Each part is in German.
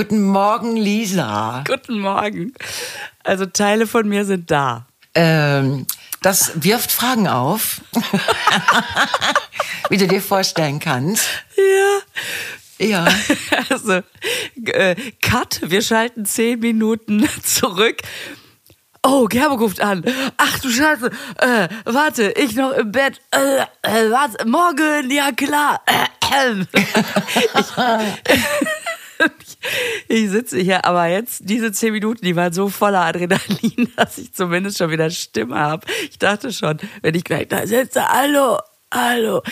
Guten Morgen, Lisa. Guten Morgen. Also Teile von mir sind da. Ähm, das wirft Fragen auf, wie du dir vorstellen kannst. Ja. Ja. Also, äh, Cut, wir schalten zehn Minuten zurück. Oh, Gerbe ruft an. Ach du Scheiße. Äh, warte, ich noch im Bett. Äh, äh, warte, morgen, ja klar. Äh. Ich, ich sitze hier, aber jetzt, diese zehn Minuten, die waren so voller Adrenalin, dass ich zumindest schon wieder Stimme habe. Ich dachte schon, wenn ich gleich da sitze, hallo, hallo.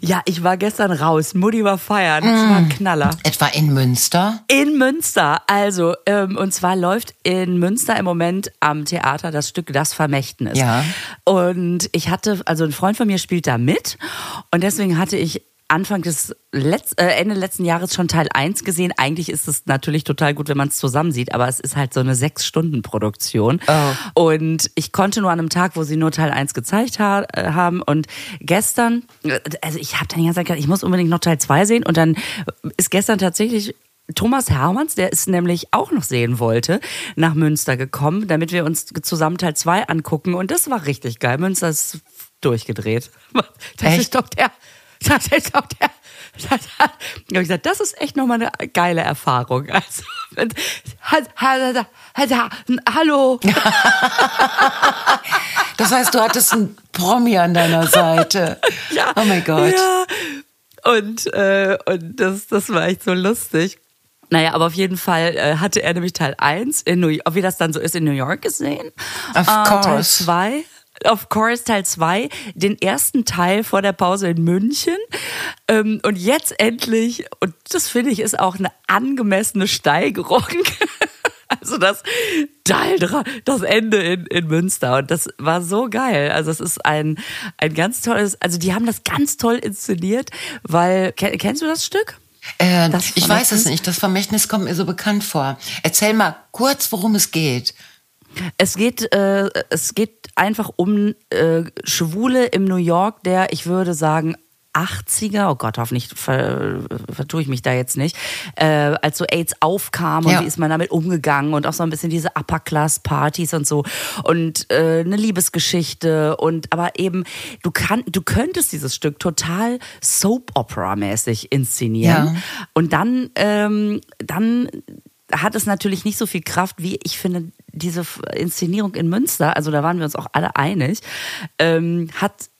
Ja, ich war gestern raus. Mutti war feiern. Es war ein Knaller. Etwa in Münster? In Münster, also, ähm, und zwar läuft in Münster im Moment am Theater das Stück Das Vermächtnis. Ja. Und ich hatte, also ein Freund von mir spielt da mit und deswegen hatte ich Anfang des Letz-, äh, Ende letzten Jahres schon Teil 1 gesehen. Eigentlich ist es natürlich total gut, wenn man es zusammen sieht, aber es ist halt so eine Sechs-Stunden-Produktion. Oh. Und ich konnte nur an einem Tag, wo sie nur Teil 1 gezeigt ha äh, haben. Und gestern, äh, also ich habe dann die ganze Zeit gedacht, ich muss unbedingt noch Teil 2 sehen. Und dann ist gestern tatsächlich Thomas Hermanns, der es nämlich auch noch sehen wollte, nach Münster gekommen, damit wir uns zusammen Teil 2 angucken. Und das war richtig geil. Münster ist durchgedreht. Das Echt? ist doch der. Das ist doch der. Das, ich gesagt, das ist echt nochmal eine geile Erfahrung. Also, hallo. Das heißt, du hattest einen Promi an deiner Seite. Ja. Oh mein Gott. Ja. Und, äh, und das, das war echt so lustig. Naja, aber auf jeden Fall äh, hatte er nämlich Teil 1 in New York, wie das dann so ist, in New York gesehen. Of Äh, Teil course. 2. Of course, Teil 2, den ersten Teil vor der Pause in München. Ähm, und jetzt endlich, und das finde ich ist auch eine angemessene Steigerung. Also das Teil das Ende in, in Münster. Und das war so geil. Also es ist ein, ein ganz tolles, also die haben das ganz toll inszeniert, weil, ken- kennst du das Stück? Äh, ich weiß es nicht. Das Vermächtnis kommt mir so bekannt vor. Erzähl mal kurz, worum es geht. Es geht, äh, es geht einfach um äh, Schwule im New York der, ich würde sagen, 80er, oh Gott, hoffentlich ver, vertue ich mich da jetzt nicht, äh, als so AIDS aufkam und Ja. wie ist man damit umgegangen und auch so ein bisschen diese Upper-Class-Partys und so und äh, eine Liebesgeschichte und aber eben, du kann, du könntest dieses Stück total Soap-Opera-mäßig inszenieren Ja. und dann, ähm, dann hat es natürlich nicht so viel Kraft, wie ich finde, diese Inszenierung in Münster, also da waren wir uns auch alle einig, ähm, hat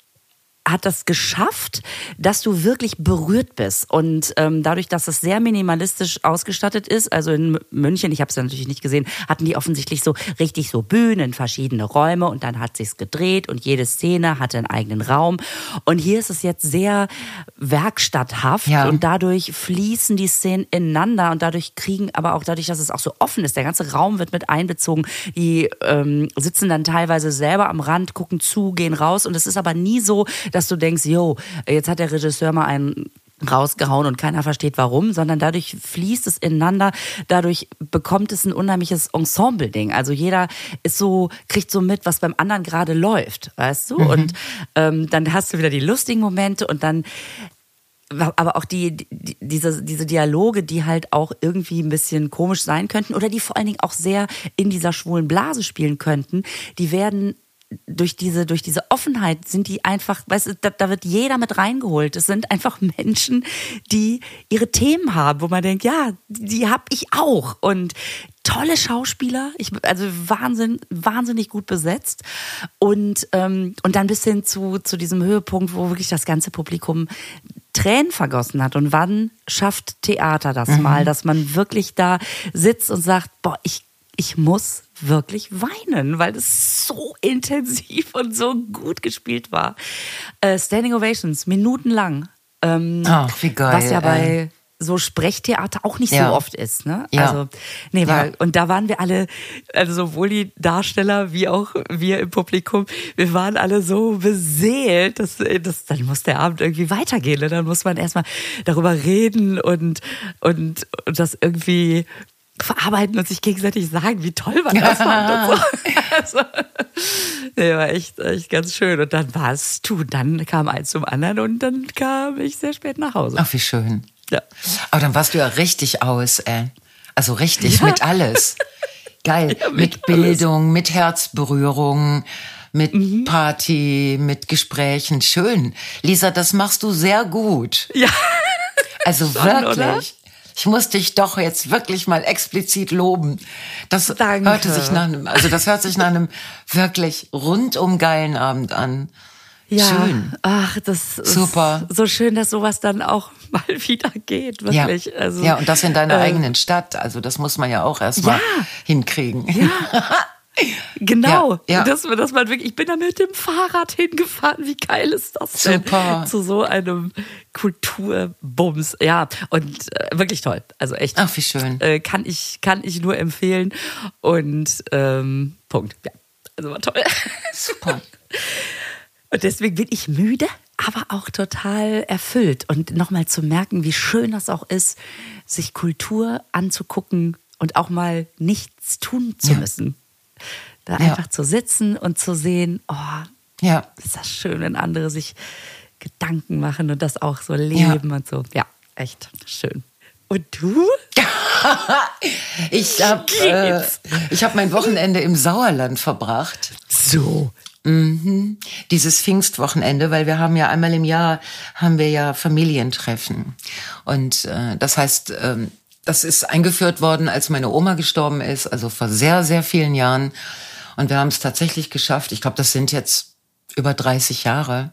hat das geschafft, dass du wirklich berührt bist. Und ähm, dadurch, dass es sehr minimalistisch ausgestattet ist, also in München, ich habe es ja natürlich nicht gesehen, hatten die offensichtlich so richtig so Bühnen, verschiedene Räume und dann hat sich's gedreht und jede Szene hatte einen eigenen Raum. Und hier ist es jetzt sehr werkstatthaft Ja. und dadurch fließen die Szenen ineinander und dadurch kriegen, aber auch dadurch, dass es auch so offen ist, der ganze Raum wird mit einbezogen. Die ähm, sitzen dann teilweise selber am Rand, gucken zu, gehen raus und es ist aber nie so, dass du denkst, yo, jetzt hat der Regisseur mal einen rausgehauen und keiner versteht warum, sondern dadurch fließt es ineinander, dadurch bekommt es ein unheimliches Ensemble-Ding. Also jeder ist so, kriegt so mit, was beim anderen gerade läuft, weißt du? Und ähm, dann hast du wieder die lustigen Momente und dann aber auch die, die diese, diese Dialoge, die halt auch irgendwie ein bisschen komisch sein könnten oder die vor allen Dingen auch sehr in dieser schwulen Blase spielen könnten, die werden durch diese, durch diese Offenheit sind die einfach, weißt du, da, da wird jeder mit reingeholt. Es sind einfach Menschen, die ihre Themen haben, wo man denkt, ja, die hab ich auch. Und tolle Schauspieler, ich, also Wahnsinn, wahnsinnig gut besetzt. Und, ähm, und dann bis hin zu, zu diesem Höhepunkt, wo wirklich das ganze Publikum Tränen vergossen hat. Und wann schafft Theater das mal, dass man wirklich da sitzt und sagt, boah, ich, ich muss wirklich weinen, weil es so intensiv und so gut gespielt war. Äh, Standing Ovations, minutenlang. Ähm, Ach, wie geil, Was ja bei ey. so Sprechtheater auch nicht Ja. so oft ist, ne? Ja. Also, nee, weil, Ja. und da waren wir alle, also sowohl die Darsteller wie auch wir im Publikum, wir waren alle so beseelt, dass, dass dann muss der Abend irgendwie weitergehen. Ne? Dann muss man erstmal darüber reden und, und, und das irgendwie verarbeiten und sich gegenseitig sagen, wie toll man das fand und so. Also, nee, war echt, echt ganz schön. Und dann war es du, dann kam eins zum anderen und dann kam ich sehr spät nach Hause. Ach, wie schön. Ja. Aber dann warst du ja richtig aus, ey. Also richtig, mit alles. Geil. Ja, mit mit Bildung, mit Herzberührung, mit Party, mit Gesprächen. Schön. Lisa, das machst du sehr gut. Ja. Also Schon, wirklich. oder? Ich muss dich doch jetzt wirklich mal explizit loben. Das Danke. hörte sich nach einem, also das hört sich nach einem wirklich rundum geilen Abend an. Ja, Schön. ach, das ist Super. so schön, dass sowas dann auch mal wieder geht, wirklich. Ja. Also, ja, und das in deiner äh, eigenen Stadt. Also das muss man ja auch erstmal Ja. hinkriegen. Genau, Ja, ja. Dass, man- dass man wirklich, ich bin da mit dem Fahrrad hingefahren. Wie geil ist das denn? Super. Zu so einem Kulturbums. Ja, und äh, wirklich toll. Also echt. Ach, wie schön. Äh, kann, ich, kann ich nur empfehlen. Und ähm, Punkt. Ja, also war toll. Super. Und deswegen bin ich müde, aber auch total erfüllt. Und nochmal zu merken, wie schön das auch ist, sich Kultur anzugucken und auch mal nichts tun zu Ja. müssen. Da Ja. einfach zu sitzen und zu sehen, oh, Ja. ist das schön, wenn andere sich Gedanken machen und das auch so leben und so. Ja, echt schön. Und du? Ich habe äh, ich hab mein Wochenende im Sauerland verbracht. So. dieses Pfingstwochenende, weil wir haben ja einmal im Jahr haben wir ja Familientreffen und äh, das heißt, ähm, das ist eingeführt worden, als meine Oma gestorben ist, also vor sehr sehr vielen Jahren und wir haben es tatsächlich geschafft. Ich glaube, das sind jetzt über 30 Jahre,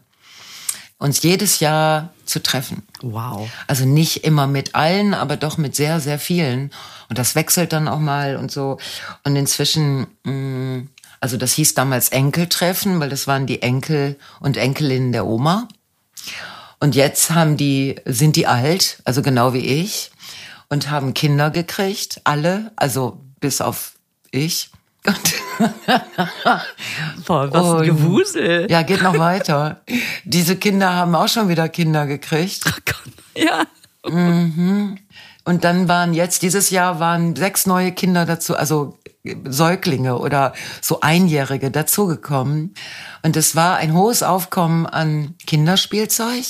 uns jedes Jahr zu treffen. Wow. Also nicht immer mit allen, aber doch mit sehr, sehr vielen. Und das wechselt dann auch mal und so. Und inzwischen, mh, also das hieß damals Enkeltreffen, weil das waren die Enkel und Enkelinnen der Oma. Und jetzt haben die, sind die alt, also genau wie ich, und haben Kinder gekriegt, alle, also bis auf ich. Boah, was Und- ein Gewusel. ja, geht noch weiter. Diese Kinder haben auch schon wieder Kinder gekriegt. Oh Gott. Ja. Und dann waren jetzt, dieses Jahr waren sechs neue Kinder dazu, also Säuglinge oder so Einjährige dazugekommen. Und es war ein hohes Aufkommen an Kinderspielzeug.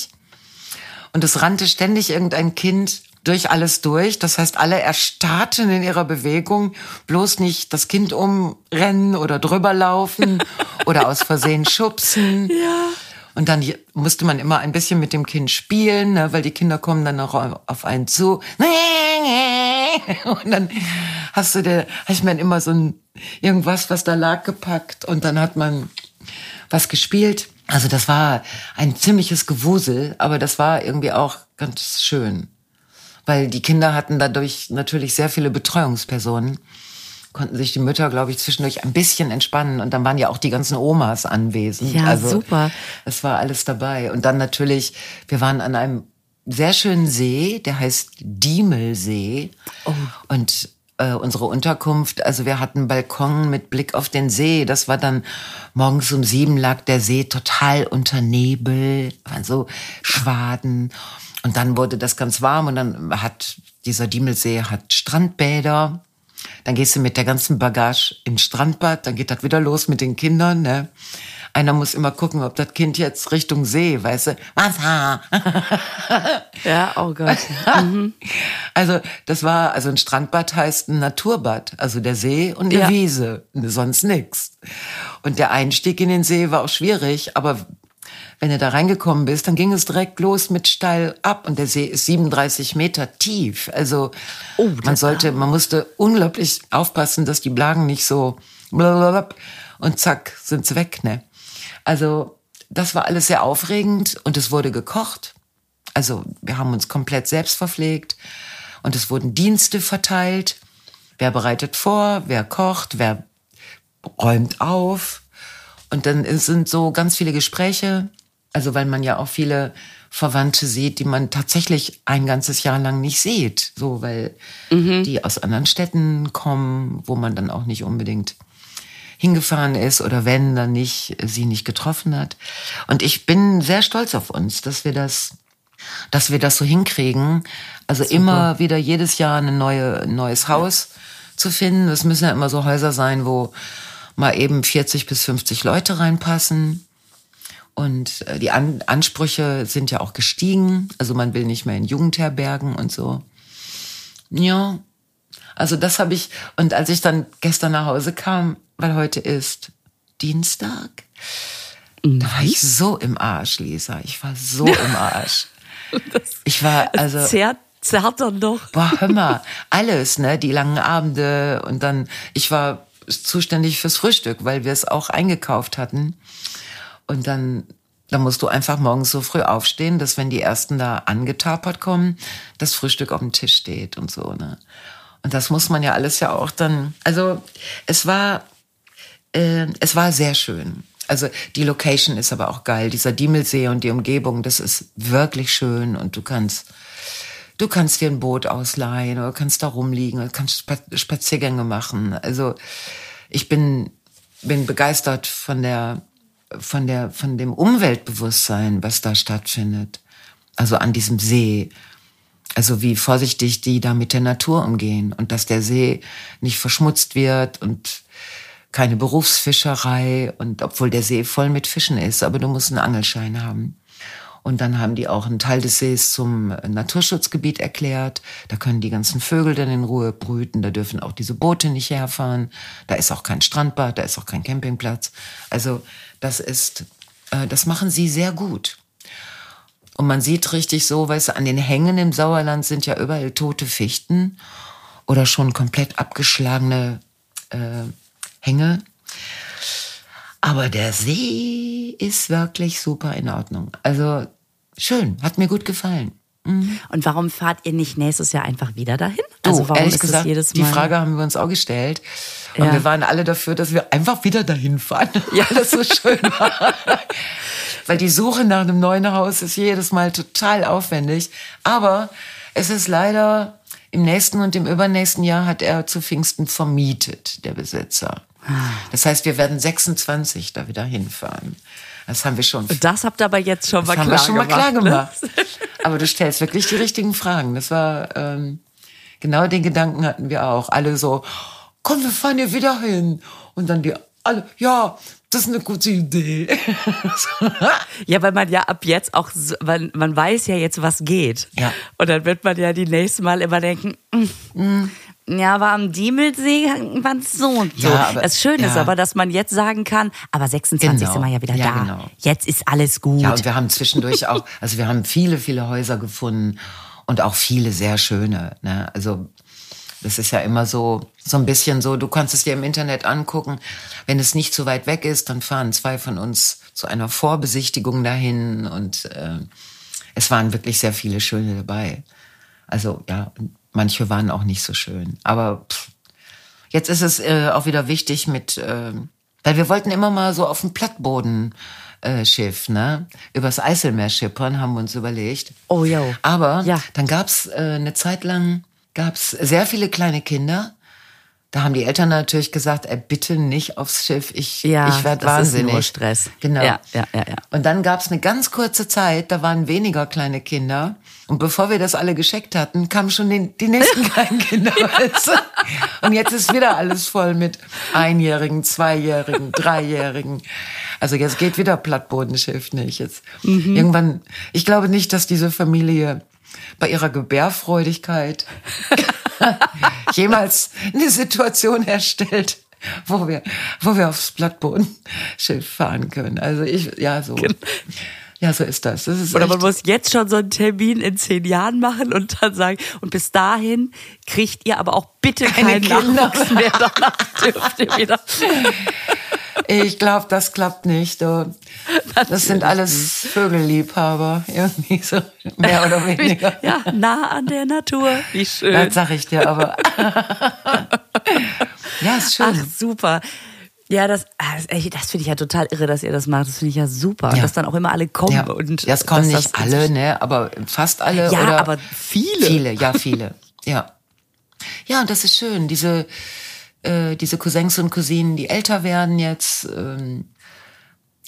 Und es rannte ständig irgendein Kind durch alles durch. Das heißt, alle erstarrten in ihrer Bewegung, bloß nicht das Kind umrennen oder drüber laufen oder aus Versehen schubsen. Ja. Und dann musste man immer ein bisschen mit dem Kind spielen, ne, weil die Kinder kommen dann auch auf einen zu. Und dann hast du der, hast man immer so ein irgendwas, was da lag, gepackt und dann hat man was gespielt. Also das war ein ziemliches Gewusel, aber das war irgendwie auch ganz schön. Weil die Kinder hatten dadurch natürlich sehr viele Betreuungspersonen konnten sich die Mütter, glaube ich, zwischendurch ein bisschen entspannen. Und dann waren ja auch die ganzen Omas anwesend. Ja, also, super. Es war alles dabei. Und dann natürlich, wir waren an einem sehr schönen See, der heißt Diemelsee. Oh. Und äh, unsere Unterkunft, also wir hatten Balkon mit Blick auf den See. Das war dann morgens um sieben lag der See total unter Nebel, waren so Schwaden. Und dann wurde das ganz warm und dann hat dieser Diemelsee hat Strandbäder. Dann gehst du mit der ganzen Bagage ins Strandbad, dann geht das wieder los mit den Kindern. Ne? Einer muss immer gucken, ob das Kind jetzt Richtung See, weißt du, Wasser. Ja, oh Gott. Also das war, also ein Strandbad heißt ein Naturbad, also der See und eine Ja. Wiese, sonst nix. Und der Einstieg in den See war auch schwierig, aber wenn du da reingekommen bist, dann ging es direkt los mit steil ab und der See ist 37 Meter tief. Also Oh, man sollte, man musste unglaublich aufpassen, dass die Blagen nicht so blablabla und zack sind sie weg. Ne? Also das war alles sehr aufregend und es wurde gekocht. Also wir haben uns komplett selbst verpflegt und es wurden Dienste verteilt. Wer bereitet vor, wer kocht, wer räumt auf. Und dann sind so ganz viele Gespräche, also weil man ja auch viele Verwandte sieht, die man tatsächlich ein ganzes Jahr lang nicht sieht, so weil die aus anderen Städten kommen, wo man dann auch nicht unbedingt hingefahren ist oder wenn dann nicht sie nicht getroffen hat. Und ich bin sehr stolz auf uns, dass wir das dass wir das so hinkriegen. Also immer wieder jedes Jahr eine neue, ein neues Haus zu finden. Das müssen ja immer so Häuser sein, wo mal eben 40 bis 50 Leute reinpassen. Und äh, die An Ansprüche sind ja auch gestiegen. Also man will nicht mehr in Jugendherbergen und so. Ja. Also das habe ich, und als ich dann gestern nach Hause kam, weil heute ist Dienstag, da war ich so im Arsch, Lisa. Ich war so im Arsch. Ich war, also. Zerrt, zerrt dann doch. Boah, hör mal, alles, ne? Die langen Abende und dann, ich war zuständig fürs Frühstück, weil wir es auch eingekauft hatten. Und dann, dann musst du einfach morgens so früh aufstehen, dass wenn die ersten da angetapert kommen, das Frühstück auf dem Tisch steht und so, ne? Und das muss man ja alles ja auch dann, also es war, äh, es war sehr schön. Also die Location ist aber auch geil. Dieser Diemelsee und die Umgebung, das ist wirklich schön und du kannst, du kannst dir ein Boot ausleihen oder kannst da rumliegen oder kannst Spaziergänge machen. Also ich bin, bin begeistert von der, von der, von dem Umweltbewusstsein, was da stattfindet. Also an diesem See. Also wie vorsichtig die da mit der Natur umgehen und dass der See nicht verschmutzt wird und keine Berufsfischerei und obwohl der See voll mit Fischen ist, aber du musst einen Angelschein haben. Und dann haben die auch einen Teil des Sees zum Naturschutzgebiet erklärt. Da können die ganzen Vögel dann in Ruhe brüten. Da dürfen auch diese Boote nicht herfahren. Da ist auch kein Strandbad, da ist auch kein Campingplatz. Also das ist, äh, das machen sie sehr gut. Und man sieht richtig so, weißt du, an den Hängen im Sauerland sind ja überall tote Fichten oder schon komplett abgeschlagene äh, Hänge. Aber der See ist wirklich super in Ordnung. Also schön, hat mir gut gefallen. Mhm. Und warum fahrt ihr nicht nächstes Jahr einfach wieder dahin? Du, also warum ehrlich gesagt, jedes Mal? Die Frage haben wir uns auch gestellt. Und ja. wir waren alle dafür, dass wir einfach wieder dahin fahren. Ja, das so schön war. Weil die Suche nach einem neuen Haus ist jedes Mal total aufwendig. Aber es ist leider im nächsten und im übernächsten Jahr hat er zu Pfingsten vermietet, der Besitzer. Ah. Das heißt, wir werden 26 da wieder hinfahren. Das haben wir schon. Das habt ihr aber jetzt schon mal klar gemacht. Das haben wir schon gemacht, mal klar gemacht. Ne? Aber du stellst wirklich die richtigen Fragen. Das war ähm, genau den Gedanken hatten wir auch. Alle so, komm, wir fahren hier wieder hin. Und dann die alle, ja, das ist eine gute Idee. ja, weil man ja ab jetzt auch, man, man weiß ja jetzt, was geht. Ja. Und dann wird man ja die nächste Mal immer denken, mm, mm. Ja, aber am Diemelsee war es so und so. Ja, aber, das Schöne ja. ist aber, dass man jetzt sagen kann, aber 26 genau. sind wir ja wieder ja, da. Genau. Jetzt ist alles gut. Ja, und wir haben zwischendurch auch, also wir haben viele, viele Häuser gefunden und auch viele sehr schöne. Ne? Also das ist ja immer so, so ein bisschen so, du kannst es dir im Internet angucken. Wenn es nicht zu weit weg ist, dann fahren zwei von uns zu einer Vorbesichtigung dahin und äh, es waren wirklich sehr viele schöne dabei. Also ja, Manche waren auch nicht so schön. Aber pff, jetzt ist es äh, auch wieder wichtig mit, äh, weil wir wollten immer mal so auf dem Plattboden äh, Schiff, ne? Übers Eiselmeer schippern, haben wir uns überlegt. Oh ja. Aber ja. dann gab's äh, eine Zeit lang gab's sehr viele kleine Kinder da haben die Eltern natürlich gesagt, ey, bitte nicht aufs Schiff, ich, ja, ich werde wahnsinnig. Ist nur Stress. Genau. Ja, ja, ja, ja. Und dann gab es eine ganz kurze Zeit, da waren weniger kleine Kinder. Und bevor wir das alle gescheckt hatten, kamen schon die, die nächsten kleinen Kinder. ja. Und jetzt ist wieder alles voll mit Einjährigen, Zweijährigen, Dreijährigen. Also jetzt geht wieder Plattbodenschiff nicht. Jetzt mhm. irgendwann, ich glaube nicht, dass diese Familie bei ihrer Gebärfreudigkeit jemals eine Situation erstellt, wo wir, wo wir aufs Blattbodenschiff fahren können. Also ich, ja, so. Genau. Ja, so ist das. das ist Oder man muss jetzt schon so einen Termin in zehn Jahren machen und dann sagen, und bis dahin kriegt ihr aber auch bitte Keine keinen Nachwuchs mehr. Danach dürft ihr wieder. Ich glaube, das klappt nicht. Das sind alles Vögelliebhaber, irgendwie so mehr oder weniger. Ja, nah an der Natur. Wie schön. Das sag ich dir aber. Ja, ist schön. Ach, super. Ja, das, ah, das finde ich ja total irre, dass ihr das macht. Das finde ich ja super. Ja. Dass dann auch immer alle kommen. Ja. Und ja, es kommen nicht alle, ne, aber fast alle. Ja, oder aber viele. Viele, ja, viele. Ja. Ja, und das ist schön. Diese, äh, diese Cousins und Cousinen, die älter werden jetzt. Ähm,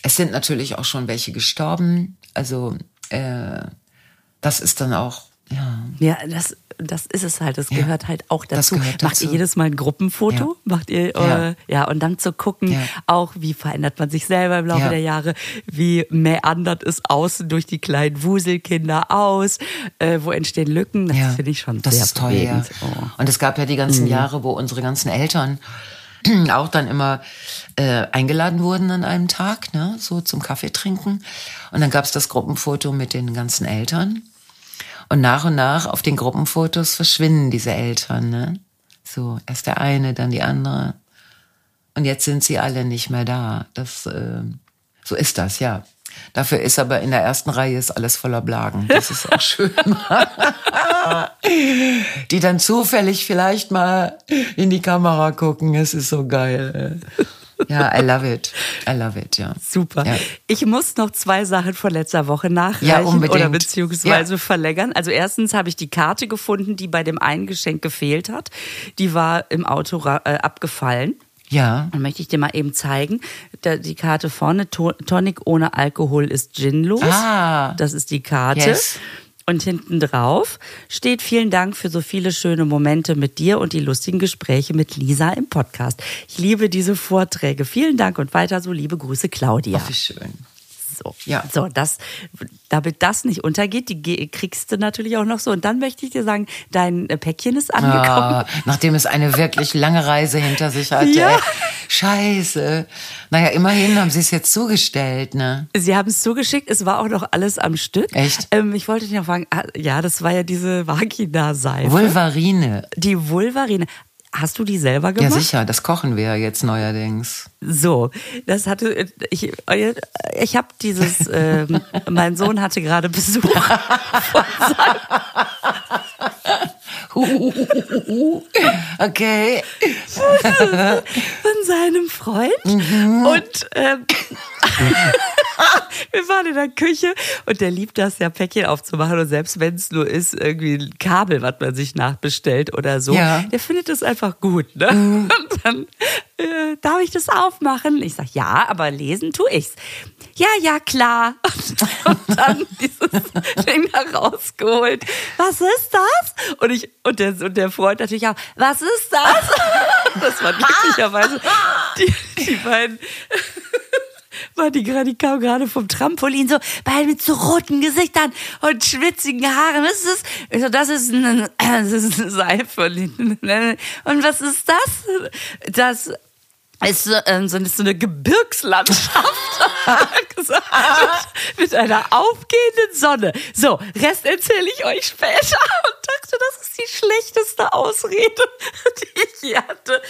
es sind natürlich auch schon welche gestorben. Also äh, das ist dann auch, ja. Ja, das das ist es halt, das gehört halt auch dazu. gehört Macht ihr dazu. jedes Mal ein Gruppenfoto? Ja. Macht ihr, Ja. äh, ja, und dann zu gucken, Ja. auch wie verändert man sich selber im Laufe Ja. der Jahre, wie meandert es außen durch die kleinen Wuselkinder aus, äh, wo entstehen Lücken, das Ja, finde ich schon das sehr ist toll, ja. bewegend. Oh. Und es gab ja die ganzen Jahre, wo unsere ganzen Eltern auch dann immer äh, eingeladen wurden an einem Tag, ne, so zum Kaffee trinken. Und dann gab's das Gruppenfoto mit den ganzen Eltern. Und nach und nach auf den Gruppenfotos verschwinden diese Eltern, ne? So, erst der eine, dann die andere. Und jetzt sind sie alle nicht mehr da. Das, äh, so ist das, ja. Dafür ist aber in der ersten Reihe ist alles voller Blagen. Das ist auch schön. Die dann zufällig vielleicht mal in die Kamera gucken. Es ist so geil. Ja, I love it. I love it, ja. Super. Ja. Ich muss noch zwei Sachen von letzter Woche nachreichen Ja, unbedingt. oder beziehungsweise Ja. verlängern. Also erstens habe ich die Karte gefunden, die bei dem einen Geschenk gefehlt hat. Die war im Auto äh, abgefallen. Ja. Dann möchte ich dir mal eben zeigen. Da, die Karte vorne, To- Tonic ohne Alkohol ist ginlos. Ah. Das ist die Karte. Yes. Und hinten drauf steht vielen Dank für so viele schöne Momente mit dir und die lustigen Gespräche mit Lisa im Podcast. Ich liebe diese Vorträge. Vielen Dank und weiter so liebe Grüße, Claudia. Ach, wie schön. So, Ja. so das, damit das nicht untergeht, die kriegst du natürlich auch noch so. Und dann möchte ich dir sagen, dein Päckchen ist angekommen. Ah, nachdem es eine wirklich lange Reise hinter sich hatte. Ja. Scheiße. Naja, immerhin haben sie es jetzt zugestellt, ne? Sie haben es zugeschickt, es war auch noch alles am Stück. Echt? Ähm, ich wollte dich noch fragen, ah, ja, das war ja diese Vagina-Seife. Vulvarine. die Vulvarine. Hast du die selber gemacht? Ja, sicher, das kochen wir ja jetzt neuerdings. So, das hatte ich. Ich habe dieses. Ähm, mein Sohn hatte gerade Besuch. Okay. von seinem Freund und ähm, wir waren in der Küche und der liebt das ja Päckchen aufzumachen und selbst wenn es nur ist irgendwie ein Kabel, was man sich nachbestellt oder so, Ja. der findet das einfach gut. Ne? Und dann äh, darf ich das aufmachen? Ich sag ja, aber lesen tu ich's. Ja, ja, klar. Und dann dieses Ding da rausgeholt. Was ist das? Und ich und der und der Freund natürlich auch. Was ist das? Das war glücklicherweise die, die beiden war die gerade, die kam gerade vom Trampolin, so, beide mit so roten Gesichtern und schwitzigen Haaren. Was ist das? Ich so, das ist eine, das ist eine Seife. Und was ist das? Das ist so, ähm, so, so eine Gebirgslandschaft. mit einer aufgehenden Sonne. So, Rest erzähle ich euch später. Und dachte, das ist die schlechteste Ausrede, die ich je hatte.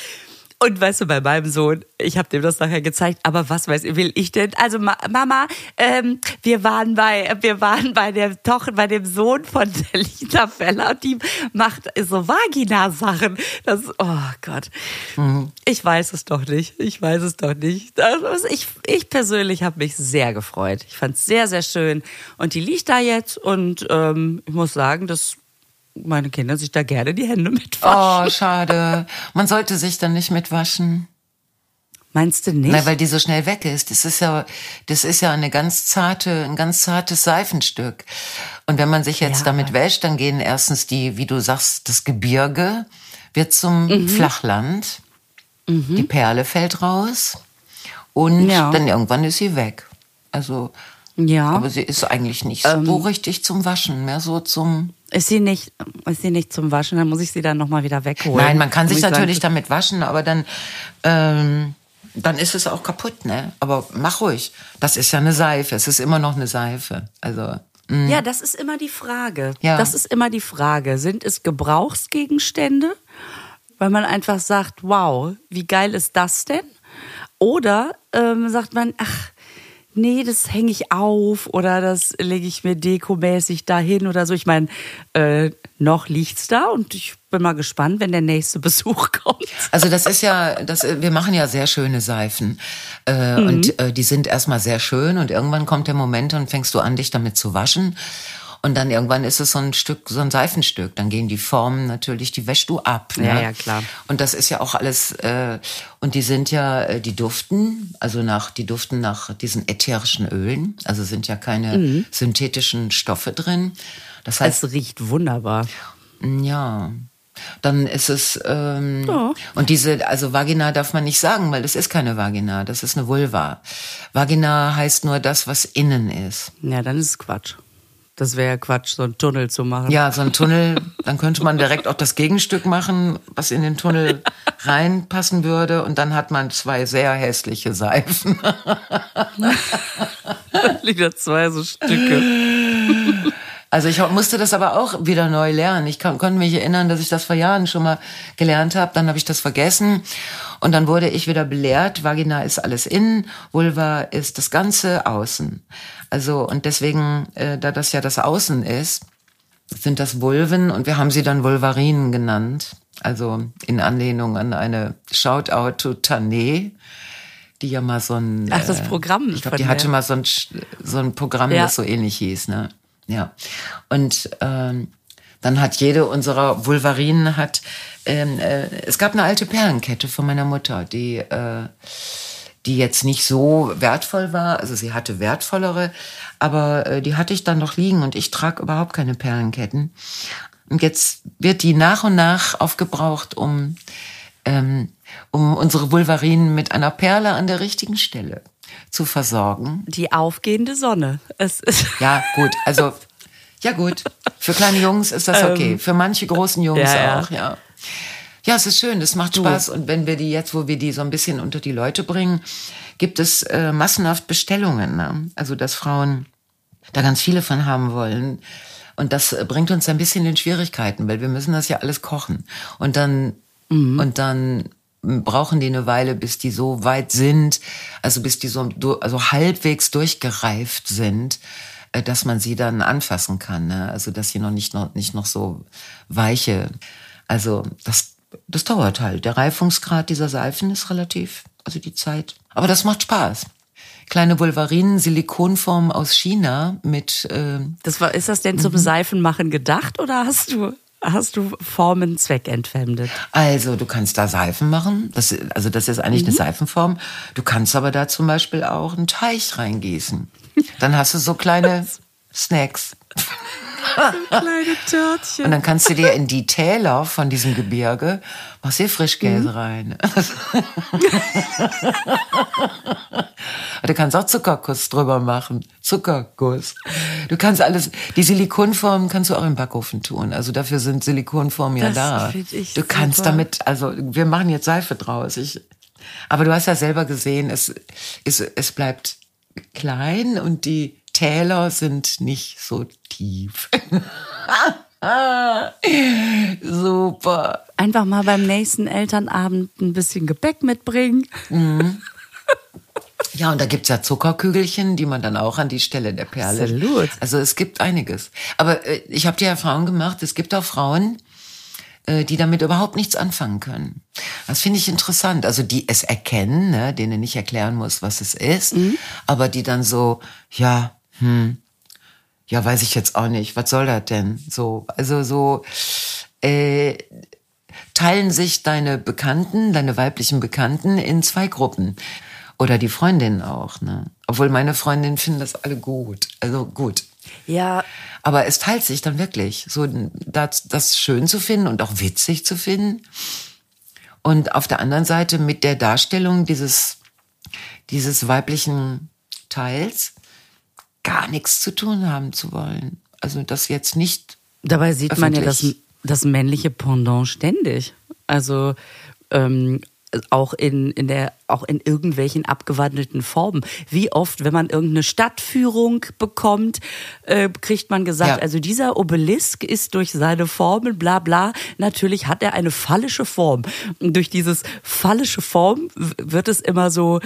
Und weißt du, bei meinem Sohn, ich habe dem das nachher gezeigt, aber was weiß will ich denn? Also Ma Mama, ähm, wir waren bei, wir waren bei der Tochter, bei dem Sohn von der Lina Feller und die macht so Vagina-Sachen. Das, oh Gott, ich weiß es doch nicht. Ich weiß es doch nicht. Also ich, ich persönlich habe mich sehr gefreut. Ich fand es sehr, sehr schön. Und die liegt da jetzt und ähm, ich muss sagen, dass meine Kinder sich da gerne die Hände mitwaschen. Oh, schade. Man sollte sich dann nicht mitwaschen. Meinst du nicht? Nein, weil die so schnell weg ist. Das ist ja, das ist ja eine ganz zarte, ein ganz zartes Seifenstück. Und wenn man sich jetzt Ja, damit wäscht, dann gehen erstens die, wie du sagst, das Gebirge wird zum Mhm. Flachland. Die Perle fällt raus. Und Ja. dann irgendwann ist sie weg. Also, ja. aber sie ist eigentlich nicht Ähm. so richtig zum Waschen, mehr so zum, Ist sie nicht, ist sie nicht zum Waschen, dann muss ich sie dann nochmal wieder wegholen. Nein, man kann sich ich natürlich sagen, damit waschen, aber dann, ähm, dann ist es auch kaputt, ne? Aber mach ruhig. Das ist ja eine Seife. Es ist immer noch eine Seife. Also, mh. Ja, das ist immer die Frage. Ja. Das ist immer die Frage. Sind es Gebrauchsgegenstände? Weil man einfach sagt, wow, wie geil ist das denn? Oder ähm, sagt man, ach, nee, das hänge ich auf oder das lege ich mir dekomäßig dahin oder so. Ich meine, äh, noch liegt's da und ich bin mal gespannt, wenn der nächste Besuch kommt. Also das ist ja, das, wir machen ja sehr schöne Seifen äh, und äh, die sind erstmal sehr schön und irgendwann kommt der Moment und fängst du an, dich damit zu waschen und dann irgendwann ist es so ein Stück, so ein Seifenstück. Dann gehen die Formen natürlich, die wäschst du ab. Ne? Ja, ja, klar. Und das ist ja auch alles äh, und die sind ja, äh, die duften, also nach, die duften nach diesen ätherischen Ölen, also sind ja keine synthetischen Stoffe drin. Das heißt, Es riecht wunderbar. Ja. Dann ist es ähm, Ja. und diese also Vagina darf man nicht sagen, weil das ist keine Vagina, das ist eine Vulva. Vagina heißt nur das, was innen ist. Ja, dann ist es Quatsch. Das wäre ja Quatsch, so einen Tunnel zu machen. Ja, so ein Tunnel, dann könnte man direkt auch das Gegenstück machen, was in den Tunnel reinpassen würde und dann hat man zwei sehr hässliche Seifen. Wieder zwei so Stücke. Also ich musste das aber auch wieder neu lernen. Ich kann, konnte mich erinnern, dass ich das vor Jahren schon mal gelernt habe. Dann habe ich das vergessen und dann wurde ich wieder belehrt. Vagina ist alles innen, Vulva ist das Ganze außen. Also und deswegen, äh, da das ja das Außen ist, sind das Vulven und wir haben sie dann Vulvarinen genannt. Also in Anlehnung an eine Shoutout to Tané, die ja mal so ein Ach, das äh, Programm Ich glaube, die hatte mal so ein so ein Programm, Ja. das so ähnlich hieß, ne? Ja. Und ähm, dann hat jede unserer Vulvarinen hat ähm, äh, es gab eine alte Perlenkette von meiner Mutter, die äh, die jetzt nicht so wertvoll war. Also sie hatte wertvollere, aber äh, die hatte ich dann noch liegen und ich trage überhaupt keine Perlenketten. Und jetzt wird die nach und nach aufgebraucht, um, ähm, um unsere Vulvarinen mit einer Perle an der richtigen Stelle zu versorgen. Die aufgehende Sonne. Es ist Ja, gut, also, ja gut. Für kleine Jungs ist das okay. Für manche großen Jungs Ähm, ja, auch, ja. Ja, es ist schön, es macht Spaß. Und wenn wir die jetzt, wo wir die so ein bisschen unter die Leute bringen, gibt es äh, massenhaft Bestellungen. Ne? Also, dass Frauen da ganz viele von haben wollen. Und das bringt uns ein bisschen in Schwierigkeiten, weil wir müssen das ja alles kochen. Und dann, und dann brauchen die eine Weile, bis die so weit sind, also bis die so also halbwegs durchgereift sind, äh, dass man sie dann anfassen kann. Ne? Also dass sie noch nicht noch nicht noch so weiche. Also das das dauert halt. Der Reifungsgrad dieser Seifen ist relativ, also die Zeit. Aber das macht Spaß. Kleine Vulvarinen, Silikonform aus China mit äh, Das war, ist das denn zum Seifenmachen gedacht oder hast du, hast du Formen zweckentfremdet? Also, du kannst da Seifen machen. Das, also, das ist eigentlich eine Seifenform. Du kannst aber da zum Beispiel auch einen Teich reingießen. Dann hast du so kleine Snacks. Kleine Törtchen. Und dann kannst du dir in die Täler von diesem Gebirge, machst dir Frischkäse rein. du kannst auch Zuckerguss drüber machen. Zuckerguss. Du kannst alles, die Silikonformen kannst du auch im Backofen tun. Also dafür sind Silikonformen ja Das da. ich Du kannst super. damit, also wir machen jetzt Seife draus. Ich, aber du hast ja selber gesehen, es, es, es bleibt klein und die Täler sind nicht so tief. Super. Einfach mal beim nächsten Elternabend ein bisschen Gebäck mitbringen. Ja, und da gibt's ja Zuckerkügelchen, die man dann auch an die Stelle der Perle. Absolut. Also es gibt einiges. Aber äh, ich habe die Erfahrung gemacht, es gibt auch Frauen, äh, die damit überhaupt nichts anfangen können. Das finde ich interessant. Also die es erkennen, ne, denen ich erklären muss, was es ist, aber die dann so, ja, hm, ja, weiß ich jetzt auch nicht. Was soll das denn? So, also so äh, teilen sich deine Bekannten, deine weiblichen Bekannten in zwei Gruppen. Oder die Freundinnen auch, ne? Obwohl meine Freundinnen finden das alle gut. Also gut. Ja, Aber es teilt sich dann wirklich, so das, das schön zu finden und auch witzig zu finden. Und auf der anderen Seite mit der Darstellung dieses, dieses weiblichen Teils gar nichts zu tun haben zu wollen. Also das jetzt nicht. dabei sieht man ja das, das männliche Pendant ständig. Also ähm, auch in, in der, auch in irgendwelchen abgewandelten Formen. Wie oft, wenn man irgendeine Stadtführung bekommt, äh, kriegt man gesagt, Ja. also dieser Obelisk ist durch seine Formen, bla bla, natürlich hat er eine phallische Form. Und durch dieses phallische Form wird es immer so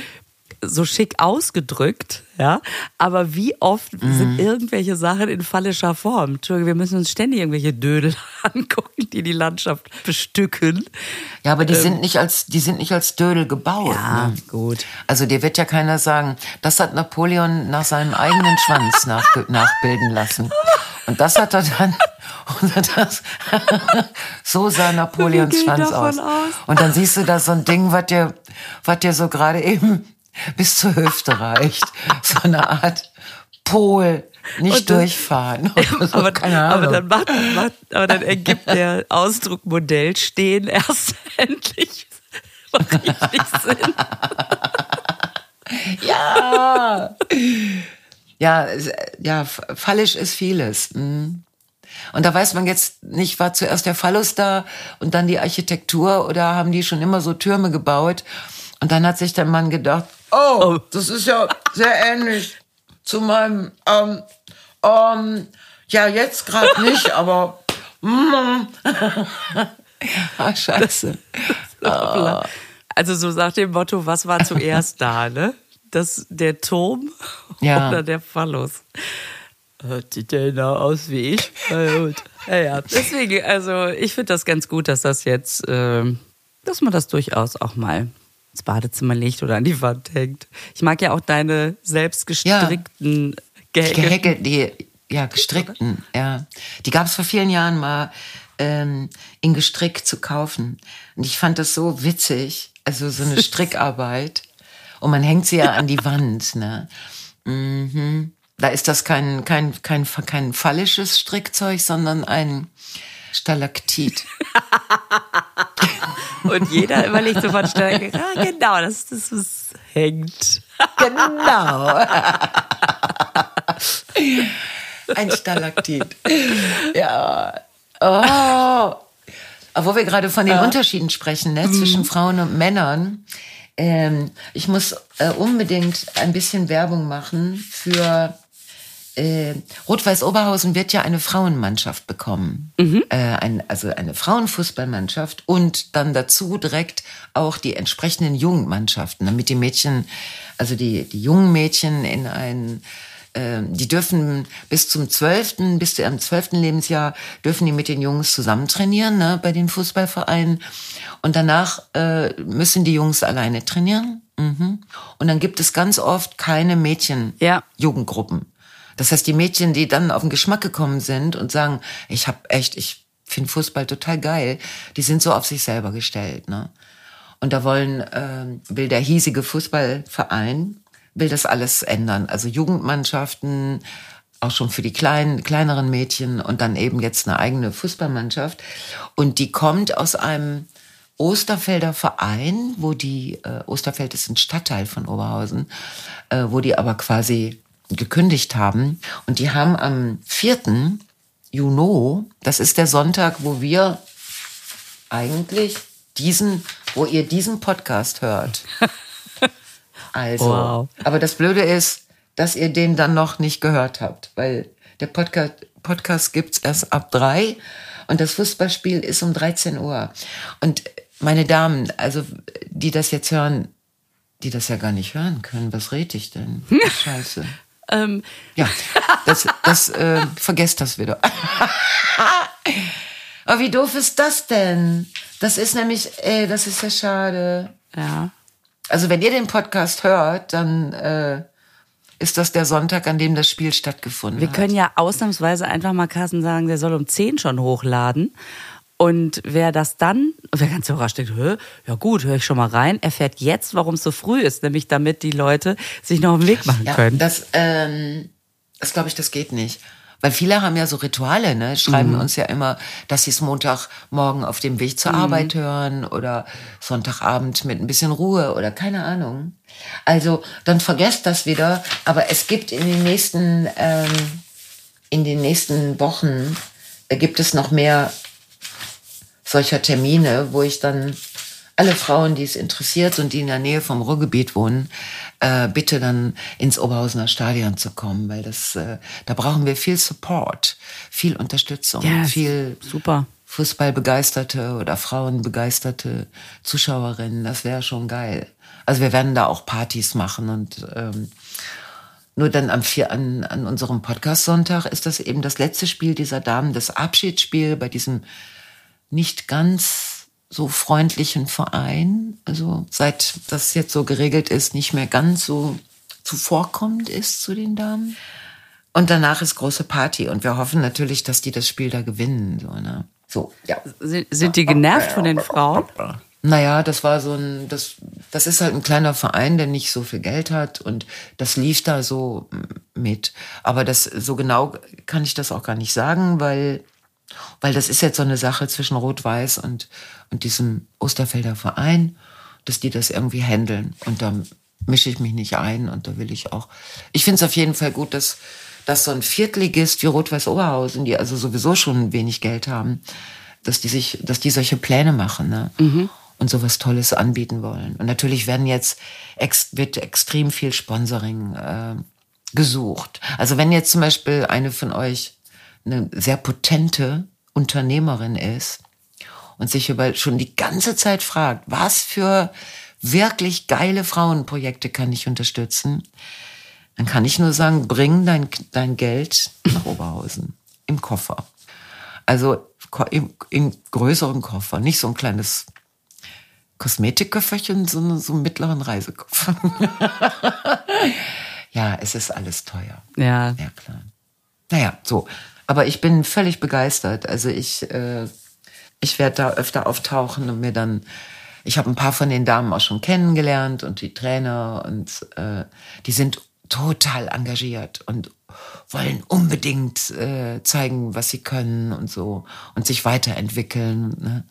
so schick ausgedrückt, ja. Aber wie oft Mhm. sind irgendwelche Sachen in phallischer Form? Entschuldigung, wir müssen uns ständig irgendwelche Dödel angucken, die die Landschaft bestücken. Ja, aber die sind nicht als, die sind nicht als Dödel gebaut. Ja, ne? gut. Also dir wird ja keiner sagen, das hat Napoleon nach seinem eigenen Schwanz nach, nachbilden lassen. Und das hat er dann, und das, so sah Napoleons Schwanz aus. aus. Und dann siehst du da so ein Ding, was dir, was dir so gerade eben bis zur Hüfte reicht. So eine Art Pol, Nicht dann, durchfahren. So, aber, aber, dann macht, macht, aber dann ergibt der Ausdruck Modell stehen erst endlich richtig Sinn. ja. Ja, ja, fallisch ist vieles. Mhm. Und da weiß man jetzt nicht, war zuerst der Phallus da und dann die Architektur oder haben die schon immer so Türme gebaut? Und dann hat sich der Mann gedacht, oh, oh. das ist ja sehr ähnlich zu meinem, ähm, ähm, ja, jetzt gerade nicht, aber, mm. ah, scheiße. Also so nach dem Motto, was war zuerst da, ne? Das, der Turm ja. oder der Phallus? Sieht der genau aus wie ich? Ja, ja. Deswegen, also ich finde das ganz gut, dass das jetzt, äh, dass man das durchaus auch mal ins Badezimmer legt oder an die Wand hängt. Ich mag ja auch deine selbst gestrickten ja. Gehäkel. Gehäkel, die, ja, gestrickten, ja. Die gab es vor vielen Jahren mal ähm, in Gestrick zu kaufen. Und ich fand das so witzig, also so eine Strickarbeit. Und man hängt sie ja an die Wand, ne? Mhm. Da ist das kein, kein, kein, kein phallisches Strickzeug, sondern ein Stalaktit. Und jeder überlegt sofort Stalaktit. Ah, genau, das ist das, was hängt. Genau. Ein Stalaktit. Ja. Oh. Wo wir gerade von den ja. Unterschieden sprechen, ne, zwischen mhm. Frauen und Männern. Ähm, ich muss äh, unbedingt ein bisschen Werbung machen für äh, Rot-Weiß Oberhausen wird ja eine Frauenmannschaft bekommen. Mhm. Äh, ein, also eine Frauenfußballmannschaft und dann dazu direkt auch die entsprechenden Jugendmannschaften, damit die Mädchen, also die, die jungen Mädchen in ein äh, die dürfen bis zum zwölften, bis zu ihrem zwölften Lebensjahr dürfen die mit den Jungs zusammen trainieren, ne, bei den Fußballvereinen. Und danach äh, müssen die Jungs alleine trainieren. Mhm. Und dann gibt es ganz oft keine Mädchen-Jugendgruppen. Ja. Das heißt, die Mädchen, die dann auf den Geschmack gekommen sind und sagen, ich habe echt, ich finde Fußball total geil, die sind so auf sich selber gestellt. Ne? Und da wollen, äh, will der hiesige Fußballverein, will das alles ändern. Also Jugendmannschaften, auch schon für die kleinen, kleineren Mädchen und dann eben jetzt eine eigene Fußballmannschaft. Und die kommt aus einem Osterfelder Verein, wo die, äh, Osterfeld ist ein Stadtteil von Oberhausen, äh, wo die aber quasi gekündigt haben. Und die haben am 4. Juni, das ist der Sonntag, wo wir eigentlich diesen, wo ihr diesen Podcast hört. Also, wow. aber das Blöde ist, dass ihr den dann noch nicht gehört habt, weil der Podcast, Podcast gibt's erst ab drei und das Fußballspiel ist um 13 Uhr. Und meine Damen, also die das jetzt hören, die das ja gar nicht hören können, was rede ich denn? Scheiße. Ähm. Ja, das, das äh, vergesst das wieder. Aber wie doof ist das denn? Das ist nämlich, ey, das ist ja schade. Ja. Also wenn ihr den Podcast hört, dann äh, ist das der Sonntag, an dem das Spiel stattgefunden Wir hat. Wir können ja ausnahmsweise einfach mal Carsten sagen, der soll um 10 schon hochladen. Und wer das dann, wer ganz überrascht denkt, ja gut, höre ich schon mal rein, erfährt jetzt, warum es so früh ist, nämlich damit die Leute sich noch auf den Weg machen ja, können. Das, ähm, das glaube ich, das geht nicht. Weil viele haben ja so Rituale, ne? Schreiben mhm. uns ja immer, dass sie es Montagmorgen auf dem Weg zur mhm. Arbeit hören oder Sonntagabend mit ein bisschen Ruhe oder keine Ahnung. Also dann vergesst das wieder. Aber es gibt in den nächsten, ähm, in den nächsten Wochen äh, gibt es noch mehr solcher Termine, wo ich dann alle Frauen, die es interessiert und die in der Nähe vom Ruhrgebiet wohnen, äh, bitte dann ins Oberhausener Stadion zu kommen, weil das, äh, da brauchen wir viel Support, viel Unterstützung, ja, viel super. Fußballbegeisterte oder Frauenbegeisterte Zuschauerinnen. Das wäre schon geil. Also wir werden da auch Partys machen und ähm, nur dann am vier, an, an unserem Podcast-Sonntag ist das eben das letzte Spiel dieser Damen, das Abschiedsspiel bei diesem nicht ganz so freundlichen Verein, also seit das jetzt so geregelt ist, nicht mehr ganz so zuvorkommend ist zu den Damen. Und danach ist große Party und wir hoffen natürlich, dass die das Spiel da gewinnen. So, ne? so ja. Sind die genervt von den Frauen? Naja, das war so ein, das das ist halt ein kleiner Verein, der nicht so viel Geld hat und das lief da so mit. Aber das so genau kann ich das auch gar nicht sagen, weil weil das ist jetzt so eine Sache zwischen Rot-Weiß und und diesem Osterfelder Verein, dass die das irgendwie handeln und da mische ich mich nicht ein und da will ich auch. Ich finde es auf jeden Fall gut, dass dass so ein Viertligist wie Rot-Weiß Oberhausen, die also sowieso schon wenig Geld haben, dass die sich, dass die solche Pläne machen ne? Mhm. und sowas Tolles anbieten wollen. Und natürlich werden jetzt ex, wird extrem viel Sponsoring äh, gesucht. Also wenn jetzt zum Beispiel eine von euch eine sehr potente Unternehmerin ist und sich über schon die ganze Zeit fragt, was für wirklich geile Frauenprojekte kann ich unterstützen, dann kann ich nur sagen, bring dein, dein Geld nach Oberhausen im Koffer. Also im, im größeren Koffer, nicht so ein kleines Kosmetikköfferchen, sondern so einen mittleren Reisekoffer. ja, es ist alles teuer. Ja. Ja, klar. Naja, so. Aber ich bin völlig begeistert. Also ich, äh, ich werde da öfter auftauchen und mir dann, ich habe ein paar von den Damen auch schon kennengelernt und die Trainer und äh, die sind total engagiert und wollen unbedingt äh, zeigen, was sie können und so und sich weiterentwickeln. Ne?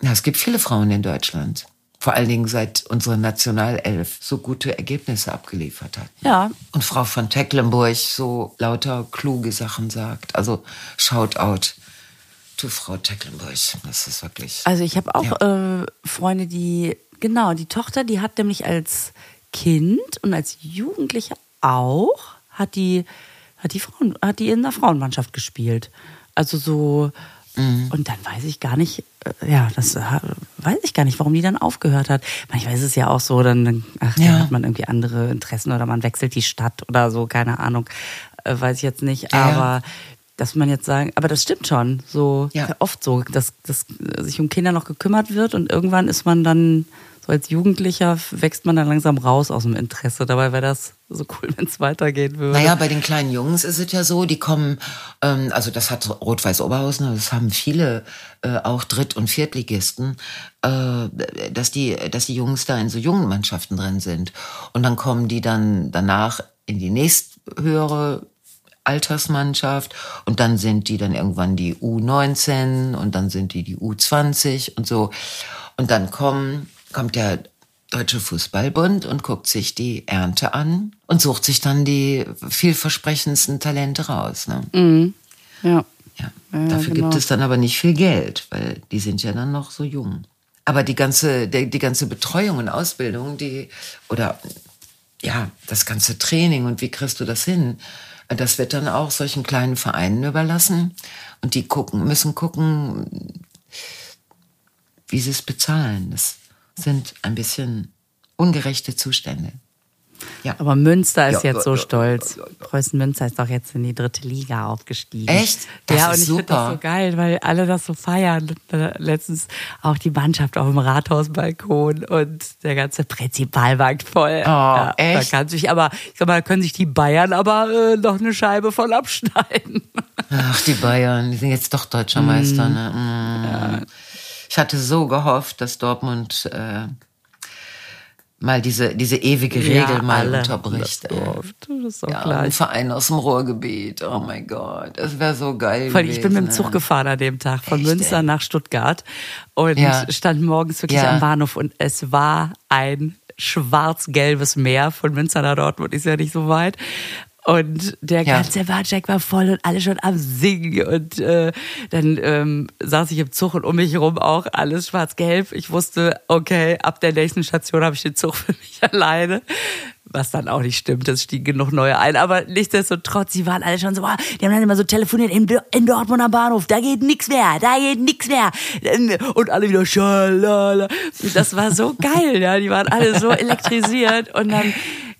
Ja, es gibt viele Frauen in Deutschland. Vor allen Dingen seit unsere Nationalelf so gute Ergebnisse abgeliefert hat. Ja. Und Frau von Tecklenburg so lauter kluge Sachen sagt. Also Shoutout to Frau Tecklenburg. Das ist wirklich. Also ich habe auch ja. äh, Freunde, die, genau, die Tochter, die hat nämlich als Kind und als Jugendliche auch, hat die, hat die Frauen, hat die in der Frauenmannschaft gespielt. Also so, mhm. und dann weiß ich gar nicht, äh, ja, das weiß ich gar nicht, warum die dann aufgehört hat. Manchmal ist es ja auch so, dann, ach, ja. dann hat man irgendwie andere Interessen oder man wechselt die Stadt oder so, keine Ahnung, äh, weiß ich jetzt nicht, ja. aber dass man jetzt sagen, aber das stimmt schon, so ja. oft so, dass, dass sich um Kinder noch gekümmert wird und irgendwann ist man dann so als Jugendlicher wächst man dann langsam raus aus dem Interesse. Dabei wäre das so cool, wenn es weitergehen würde. Naja, bei den kleinen Jungs ist es ja so, die kommen, ähm, also das hat Rot-Weiß Oberhausen, das haben viele äh, auch Dritt- und Viertligisten, äh, dass die, dass die Jungs da in so jungen Mannschaften drin sind. Und dann kommen die dann danach in die nächsthöhere Altersmannschaft und dann sind die dann irgendwann die U19 und dann sind die die U20 und so. Und dann kommen kommt der Deutsche Fußballbund und guckt sich die Ernte an und sucht sich dann die vielversprechendsten Talente raus. Ne? Mhm. Ja. ja. ja. Dafür genau. gibt es dann aber nicht viel Geld, weil die sind ja dann noch so jung. Aber die ganze, die, die ganze Betreuung und Ausbildung, die, oder ja, das ganze Training und wie kriegst du das hin, das wird dann auch solchen kleinen Vereinen überlassen. Und die gucken, müssen gucken, wie sie es bezahlen. Das sind ein bisschen ungerechte Zustände. Ja. Aber Münster ist ja, jetzt so ja, stolz. Ja, Preußen Münster ist doch jetzt in die dritte Liga aufgestiegen. Echt? Das ja, und ich finde das so geil, weil alle das so feiern. Letztens auch die Mannschaft auf dem Rathausbalkon und der ganze Prinzipalmarkt voll. Oh, ja, echt? Da kann sich aber, ich sag mal, da können sich die Bayern aber äh, noch eine Scheibe voll abschneiden. Ach, die Bayern, die sind jetzt doch deutscher Meister. Mm. Ne? Mm. Ja. Ich hatte so gehofft, dass Dortmund äh, mal diese, diese ewige Regel ja, mal unterbricht. Ja. Ein Verein aus dem Ruhrgebiet. Oh mein Gott, das wäre so geil. Gewesen, ich bin mit dem Zug gefahren an dem Tag von Echt, Münster ey? nach Stuttgart und ja. stand morgens wirklich am Bahnhof und es war ein schwarz-gelbes Meer von Münster nach Dortmund, ist ja nicht so weit. Und der ja. ganze Bahnsteig war voll und alle schon am Singen. Und äh, dann ähm, saß ich im Zug und um mich herum auch alles schwarz-gelb. Ich wusste, okay, ab der nächsten Station habe ich den Zug für mich alleine. Was dann auch nicht stimmt, es stiegen genug neue ein. Aber nichtsdestotrotz, sie waren alle schon so, ah, die haben dann immer so telefoniert in, in Dortmunder Bahnhof, da geht nichts mehr, da geht nichts mehr. Und alle wieder schalala. Das war so geil, ja. Die waren alle so elektrisiert. Und dann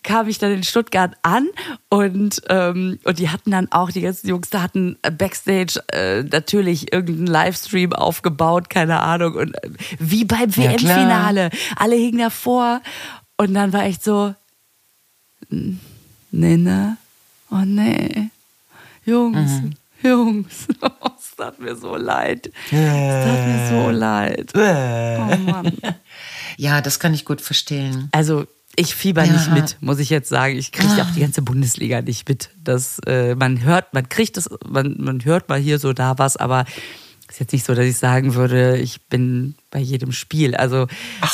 kam ich dann in Stuttgart an und, ähm, und die hatten dann auch, die ganzen Jungs da hatten Backstage äh, natürlich irgendeinen Livestream aufgebaut, keine Ahnung. Und äh, wie beim WM-Finale. Alle hingen davor und dann war echt so, nee, ne? Oh nee. Jungs, mhm. Jungs, es tat mir so leid. Es tat mir so leid. Oh Mann. Ja, das kann ich gut verstehen. Also ich fieber Ja. nicht mit, muss ich jetzt sagen. Ich kriege auch die ganze Bundesliga nicht mit. Das, äh, man hört, man kriegt das, man, man hört mal hier so da was, aber ist jetzt nicht so, dass ich sagen würde, ich bin bei jedem Spiel. Also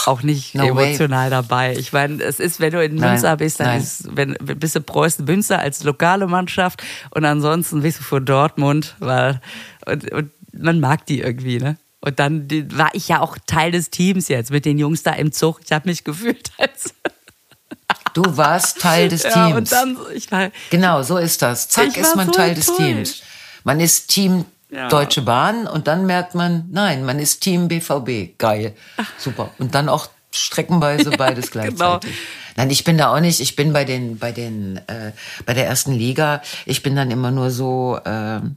auch nicht no way. emotional dabei. Ich meine, es ist, wenn du in Münster bist, dann nein. ist, wenn, bist du Preußen Münster als lokale Mannschaft und ansonsten bist du vor Dortmund, weil und, und man mag die irgendwie, ne? Und dann war ich ja auch Teil des Teams jetzt mit den Jungs da im Zug. Ich habe mich gefühlt als Du warst Teil des ja, Teams. und dann ich war Genau, so ist das. Zack, ist man so Teil des enttäuscht. Teams. Man ist Team Ja. Deutsche Bahn und dann merkt man, nein, man ist Team BVB. Geil. Super. Und dann auch streckenweise beides genau. gleichzeitig. Nein, ich bin da auch nicht. Ich bin bei den, bei den, äh, bei der ersten Liga. Ich bin dann immer nur so, ähm,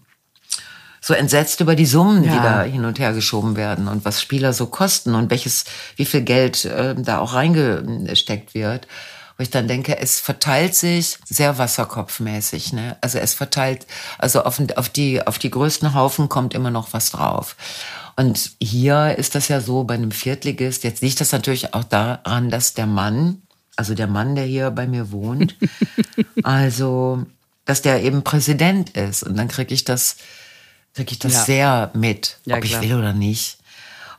so entsetzt über die Summen, die Ja. da hin und her geschoben werden und was Spieler so kosten und welches, wie viel Geld äh, da auch reingesteckt wird. Wo ich dann denke, es verteilt sich sehr wasserkopfmäßig, ne? Also es verteilt, also auf, auf die, auf die größten Haufen kommt immer noch was drauf. Und hier ist das ja so bei einem Viertligist. Jetzt liegt das natürlich auch daran, dass der Mann, also der Mann, der hier bei mir wohnt, also, dass der eben Präsident ist. Und dann kriege ich das, kriege ich das Ja. sehr mit, Ja, ob ich klar. will oder nicht.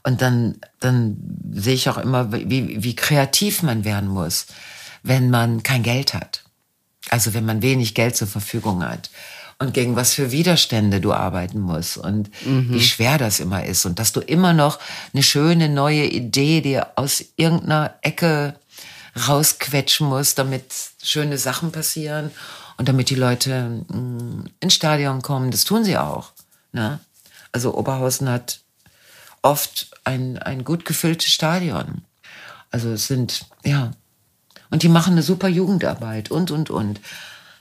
Und dann, dann sehe ich auch immer, wie, wie kreativ man werden muss, wenn man kein Geld hat. Also wenn man wenig Geld zur Verfügung hat. Und gegen was für Widerstände du arbeiten musst und wie schwer das immer ist. Und dass du immer noch eine schöne neue Idee dir aus irgendeiner Ecke rausquetschen musst, damit schöne Sachen passieren und damit die Leute mh, ins Stadion kommen. Das tun sie auch. Ne? Also Oberhausen hat oft ein, ein gut gefülltes Stadion. Also es sind, ja. Und die machen eine super Jugendarbeit und, und, und.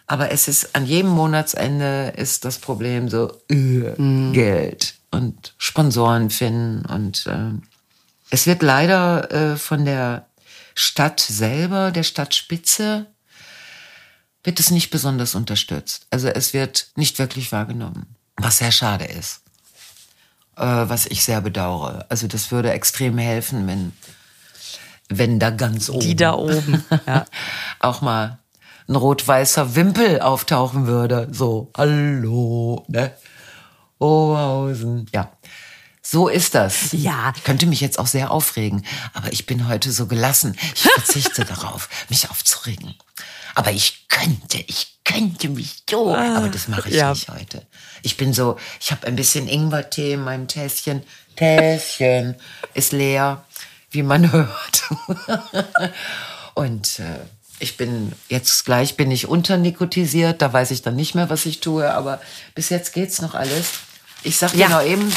Aber es ist an jedem Monatsende ist das Problem so äh, Geld und Sponsoren finden. Und äh, es wird leider äh, von der Stadt selber, der Stadtspitze, wird es nicht besonders unterstützt. Also es wird nicht wirklich wahrgenommen, was sehr schade ist äh, was ich sehr bedauere. Also das würde extrem helfen, wenn, wenn da ganz oben die da oben. Ja. auch mal ein rot-weißer Wimpel auftauchen würde. So, hallo, ne? Oberhausen. Ja, so ist das. Ja. Ich könnte mich jetzt auch sehr aufregen, aber ich bin heute so gelassen. Ich verzichte darauf, mich aufzuregen. Aber ich könnte, ich könnte mich so, aber das mache ich ja. nicht heute. Ich bin so, ich habe ein bisschen Ingwertee in meinem Tässchen. Tässchen ist leer, wie man hört. Und äh, ich bin jetzt gleich bin ich unternikotisiert, da weiß ich dann nicht mehr, was ich tue, aber bis jetzt geht's noch alles. Ich sag dir Ja. noch eben,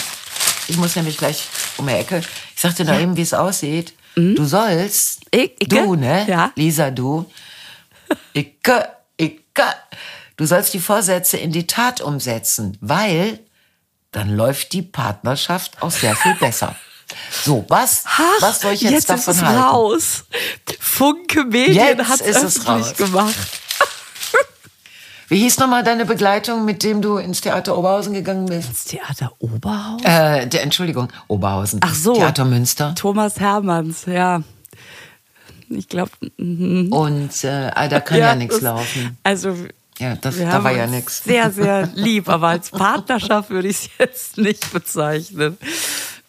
ich muss nämlich gleich um die Ecke. Ich sag dir noch eben, wie es aussieht. Du sollst, Ich- ich- du, ne? Ja. Lisa, du, Icke, Icke. Du sollst die Vorsätze in die Tat umsetzen, weil dann läuft die Partnerschaft auch sehr viel besser. So, was, Ach, was soll ich jetzt, jetzt davon ist es halten? raus. Funke Medien hat es raus. gemacht. Wie hieß nochmal deine Begleitung, mit dem du ins Theater Oberhausen gegangen bist? Das Theater Oberhaus? Äh, der, Entschuldigung, Oberhausen. Ach so. Theater Münster. Thomas Hermanns, ja. Ich glaube, Und äh, ah, da kann ja, nichts laufen. Also, Ja, das, da war ja nichts. Sehr, sehr lieb, aber als Partnerschaft würde ich es jetzt nicht bezeichnen.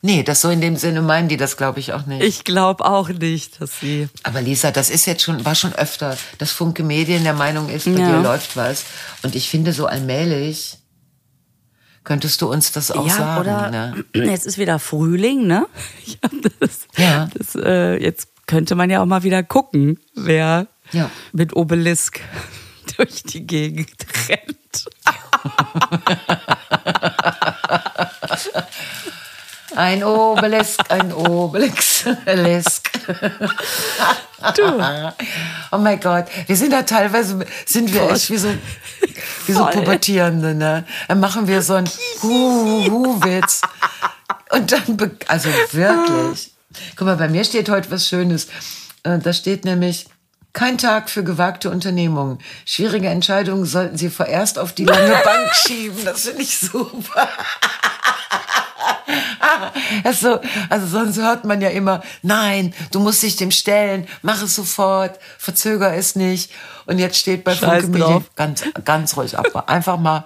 Nee, das so in dem Sinne meinen die das, glaube ich, auch nicht. Ich glaube auch nicht, dass sie. Aber Lisa, das ist jetzt schon, war schon öfter, dass Funke Medien der Meinung ist, bei Ja. dir läuft was. Und ich finde, so allmählich könntest du uns das auch ja, sagen. oder Ne? jetzt ist wieder Frühling, ne? Das, Ja. Das, äh, jetzt könnte man ja auch mal wieder gucken, wer Ja. mit Obelisk durch die Gegend rennt. Ein Obelisk, ein Obelisk, Obelisk. Oh mein Gott, wir sind da teilweise, sind wir echt wie so, wie so Voll. Pubertierende, ne? Dann machen wir so einen Hu-Hu-Witz. Und dann, also wirklich. Guck mal, bei mir steht heute was Schönes. Äh, Da steht nämlich, kein Tag für gewagte Unternehmungen. Schwierige Entscheidungen sollten Sie vorerst auf die lange Bank schieben. Das finde ich super. Also, also sonst hört man ja immer, nein, du musst dich dem stellen, mach es sofort, verzöger es nicht. Und jetzt steht bei Scheiß Funke. Medien ganz, ganz ruhig ab. Einfach mal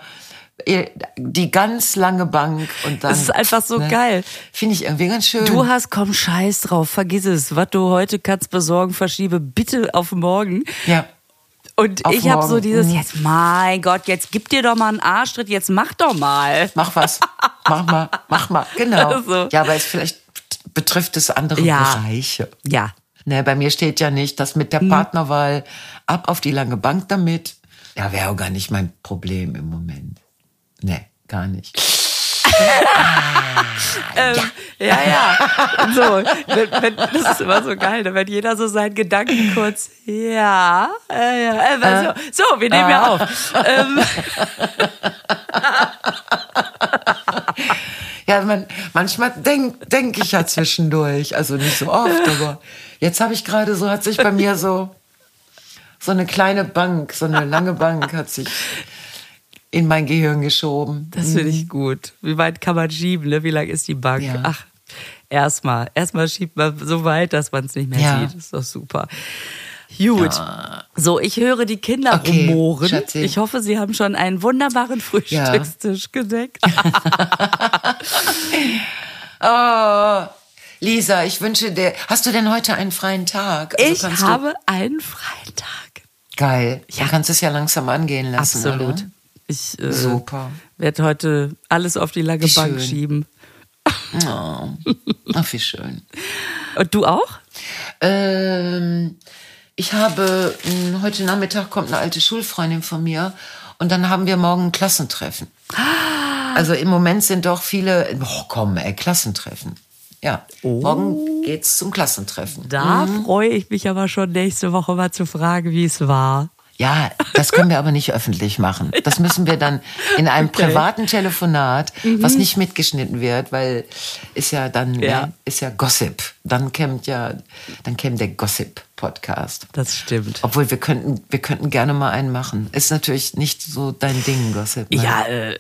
eh, die ganz lange Bank und dann. Das ist einfach so geil. Finde ich irgendwie ganz schön. Du hast, komm, scheiß drauf, vergiss es. Was du heute kannst besorgen, verschiebe bitte auf morgen. ja. Und Auf ich habe so dieses, Mhm. jetzt, mein Gott, jetzt gib dir doch mal einen Arschtritt, jetzt mach doch mal. Mach was. mach mal, mach mal. Genau. Also. Ja, aber es vielleicht betrifft es andere Ja. Bereiche. Ja. Ne, bei mir steht ja nicht, dass mit der Partnerwahl ab auf die lange Bank damit. Ja, wäre auch gar nicht mein Problem im Moment. Ne, gar nicht. Ähm, ja, ja. So, wenn, wenn, das ist immer so geil, ne? wenn jeder so seinen Gedanken kurz, ja, äh, ja, äh, so, so, wir nehmen ja auf. Ähm, Ja, man, manchmal denke denk ich ja zwischendurch, also nicht so oft, aber jetzt habe ich gerade so, hat sich bei mir so, so eine kleine Bank, so eine lange Bank hat sich in mein Gehirn geschoben. das finde ich gut. Wie weit kann man schieben, ne? Wie lang ist die Bank? Ja. Ach, erstmal. Erstmal schiebt man so weit, dass man es nicht mehr Ja. sieht. Ist doch super. Gut. So, ich höre die Kinder Okay, rumoren. Schatzi. Ich hoffe, Sie haben schon einen wunderbaren Frühstückstisch gedeckt. Oh, Lisa, ich wünsche dir, hast du denn heute einen freien Tag? Also Ich habe einen freien Tag. Geil. Ja. Du kannst es ja langsam angehen lassen. Absolut. Oder? Ich äh, Super. werde heute alles auf die lange Wie Bank schön. schieben. Oh, ach, wie schön. Und du auch? Ähm, ich habe, mh, heute Nachmittag kommt eine alte Schulfreundin von mir und dann haben wir morgen ein Klassentreffen. Also im Moment sind doch viele, oh komm, ey, Klassentreffen. Ja, morgen geht's zum Klassentreffen. Da Mhm. freue ich mich aber schon nächste Woche mal zu fragen, wie es war. Ja, das können wir aber nicht öffentlich machen. Das müssen wir dann in einem Okay. Mhm. privaten Telefonat, was nicht mitgeschnitten wird, weil ist ja dann Ja. Ne, ist ja Gossip. Dann kämmt ja, dann käme der Gossip Podcast. Das stimmt. Obwohl wir könnten, wir könnten gerne mal einen machen. Ist natürlich nicht so dein Ding, Gossip. Ne? Ja, äh,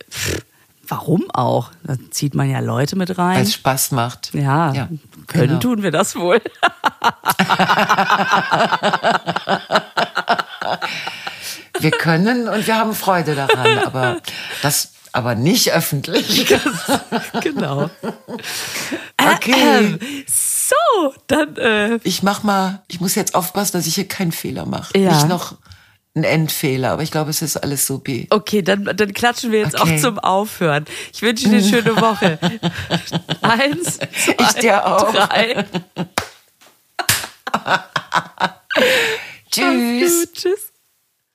warum auch? Da zieht man ja Leute mit rein. Weil es Spaß macht. Ja, ja können genau. tun wir das wohl. Wir können und wir haben Freude daran, aber das, aber nicht öffentlich. genau. Okay. Ähm, so, dann äh, Ich mach mal, ich muss jetzt aufpassen, dass ich hier keinen Fehler mache. Ja. Nicht noch einen Endfehler, aber ich glaube, es ist alles supi. Okay, dann, dann klatschen wir jetzt Okay. auch zum Aufhören. Ich wünsche dir eine schöne Woche. Eins, zwei, Ich dir auch. drei. Tschüss. Tschüss.